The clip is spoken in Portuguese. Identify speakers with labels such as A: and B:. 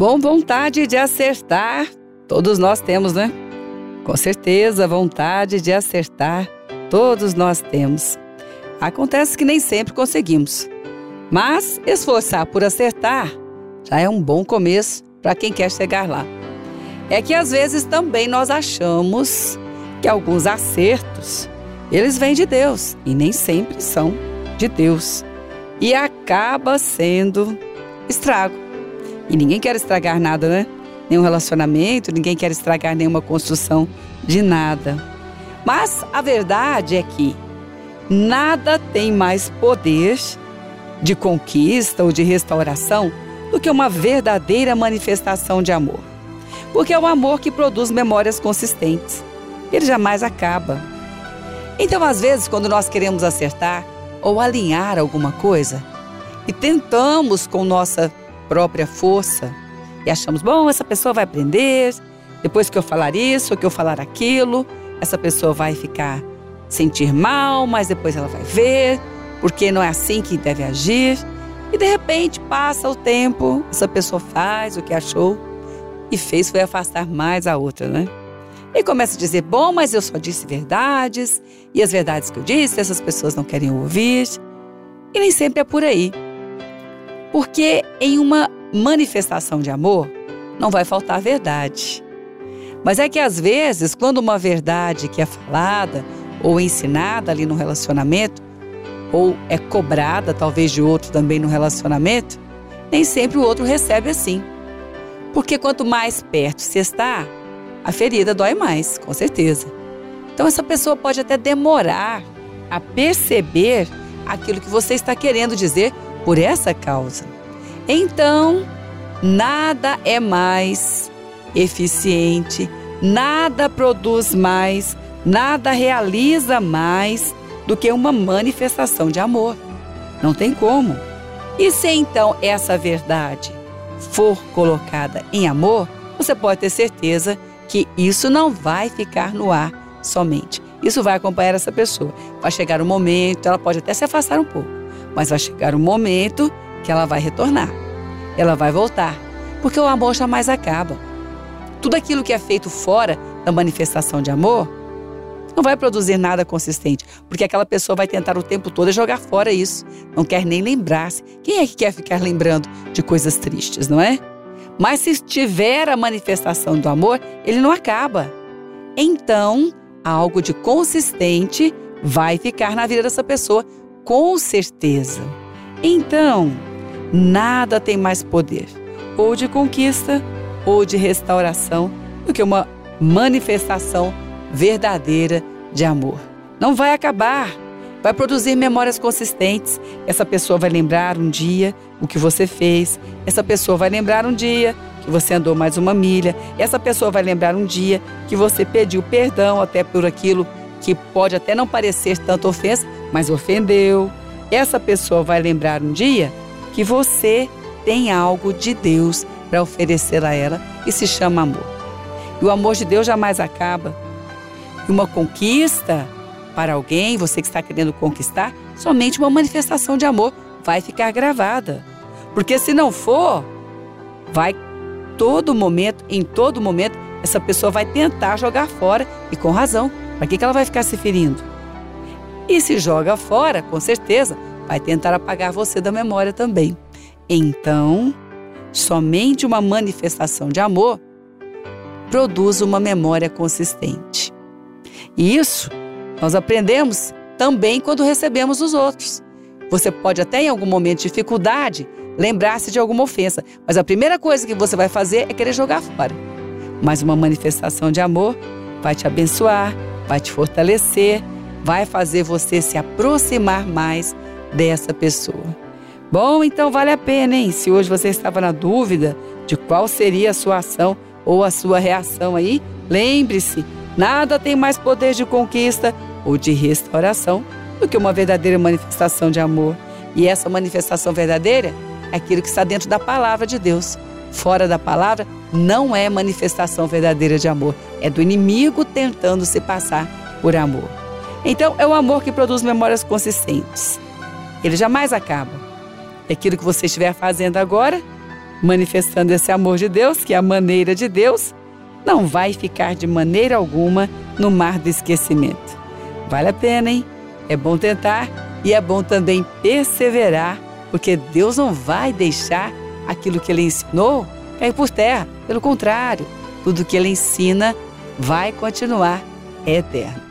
A: Bom, vontade de acertar, todos nós temos, né? Com certeza, vontade de acertar, todos nós temos. Acontece que nem sempre conseguimos, mas esforçar por acertar já é um bom começo para quem quer chegar lá. É que às vezes também nós achamos que alguns acertos eles vêm de Deus e nem sempre são de Deus. E acaba sendo estrago. E ninguém quer estragar nada, né? Nenhum relacionamento, ninguém quer estragar nenhuma construção de nada. Mas a verdade é que nada tem mais poder de conquista ou de restauração do que uma verdadeira manifestação de amor. Porque é o amor que produz memórias consistentes. Ele jamais acaba. Então, às vezes, quando nós queremos acertar ou alinhar alguma coisa e tentamos com nossa própria força e achamos, bom, essa pessoa vai aprender, depois que eu falar isso, que eu falar aquilo, essa pessoa vai ficar sentir mal, mas depois ela vai ver, porque não é assim que deve agir. E de repente passa o tempo, essa pessoa faz o que achou e fez foi afastar mais a outra, né? E começa a dizer: bom, mas eu só disse verdades, e as verdades que eu disse, essas pessoas não querem ouvir. E nem sempre é por aí. Porque em uma manifestação de amor não vai faltar verdade. Mas é que às vezes, quando uma verdade que é falada ou ensinada ali no relacionamento, ou é cobrada talvez de outro também no relacionamento, nem sempre o outro recebe assim. Porque quanto mais perto se está, a ferida dói mais, com certeza. Então essa pessoa pode até demorar a perceber aquilo que você está querendo dizer por essa causa. Então, nada é mais eficiente, nada produz mais, nada realiza mais do que uma manifestação de amor. Não tem como. E se então essa verdade for colocada em amor, você pode ter certeza que isso não vai ficar no ar somente. Isso vai acompanhar essa pessoa. Vai chegar um momento, ela pode até se afastar um pouco, mas vai chegar um momento que ela vai retornar. Ela vai voltar, porque o amor jamais acaba. Tudo aquilo que é feito fora da manifestação de amor não vai produzir nada consistente, porque aquela pessoa vai tentar o tempo todo jogar fora isso. Não quer nem lembrar-se. Quem é que quer ficar lembrando de coisas tristes, não é? Mas se tiver a manifestação do amor, ele não acaba. Então, algo de consistente vai ficar na vida dessa pessoa, com certeza. Então, nada tem mais poder, ou de conquista ou de restauração, do que uma manifestação verdadeira de amor. Não vai acabar, vai produzir memórias consistentes. Essa pessoa vai lembrar um dia o que você fez, essa pessoa vai lembrar um dia que você andou mais uma milha, essa pessoa vai lembrar um dia que você pediu perdão até por aquilo que pode até não parecer tanta ofensa, mas ofendeu. Essa pessoa vai lembrar um dia que você tem algo de Deus para oferecer a ela e se chama amor. E o amor de Deus jamais acaba. E uma conquista para alguém, você que está querendo conquistar, somente uma manifestação de amor vai ficar gravada. Porque se não for, vai todo momento, em todo momento, essa pessoa vai tentar jogar fora e com razão. Para que, que ela vai ficar se ferindo? E se joga fora, com certeza, vai tentar apagar você da memória também. Então, somente uma manifestação de amor produz uma memória consistente. E isso nós aprendemos também quando recebemos os outros. Você pode até em algum momento de dificuldade lembrar-se de alguma ofensa, mas a primeira coisa que você vai fazer é querer jogar fora. Mas uma manifestação de amor vai te abençoar, vai te fortalecer, vai fazer você se aproximar mais dessa pessoa. Bom, então vale a pena, hein? Se hoje você estava na dúvida de qual seria a sua ação ou a sua reação aí, lembre-se: nada tem mais poder de conquista ou de restauração do que uma verdadeira manifestação de amor. E essa manifestação verdadeira é aquilo que está dentro da palavra de Deus. Fora da palavra, não é manifestação verdadeira de amor, é do inimigo tentando se passar por amor. Então, é o amor que produz memórias consistentes. Ele jamais acaba. E aquilo que você estiver fazendo agora manifestando esse amor de Deus, que é a maneira de Deus, não vai ficar de maneira alguma no mar do esquecimento. Vale a pena, hein? É bom tentar e é bom também perseverar, porque Deus não vai deixar aquilo que ele ensinou cair por terra. Pelo contrário, tudo que ele ensina vai continuar eterno.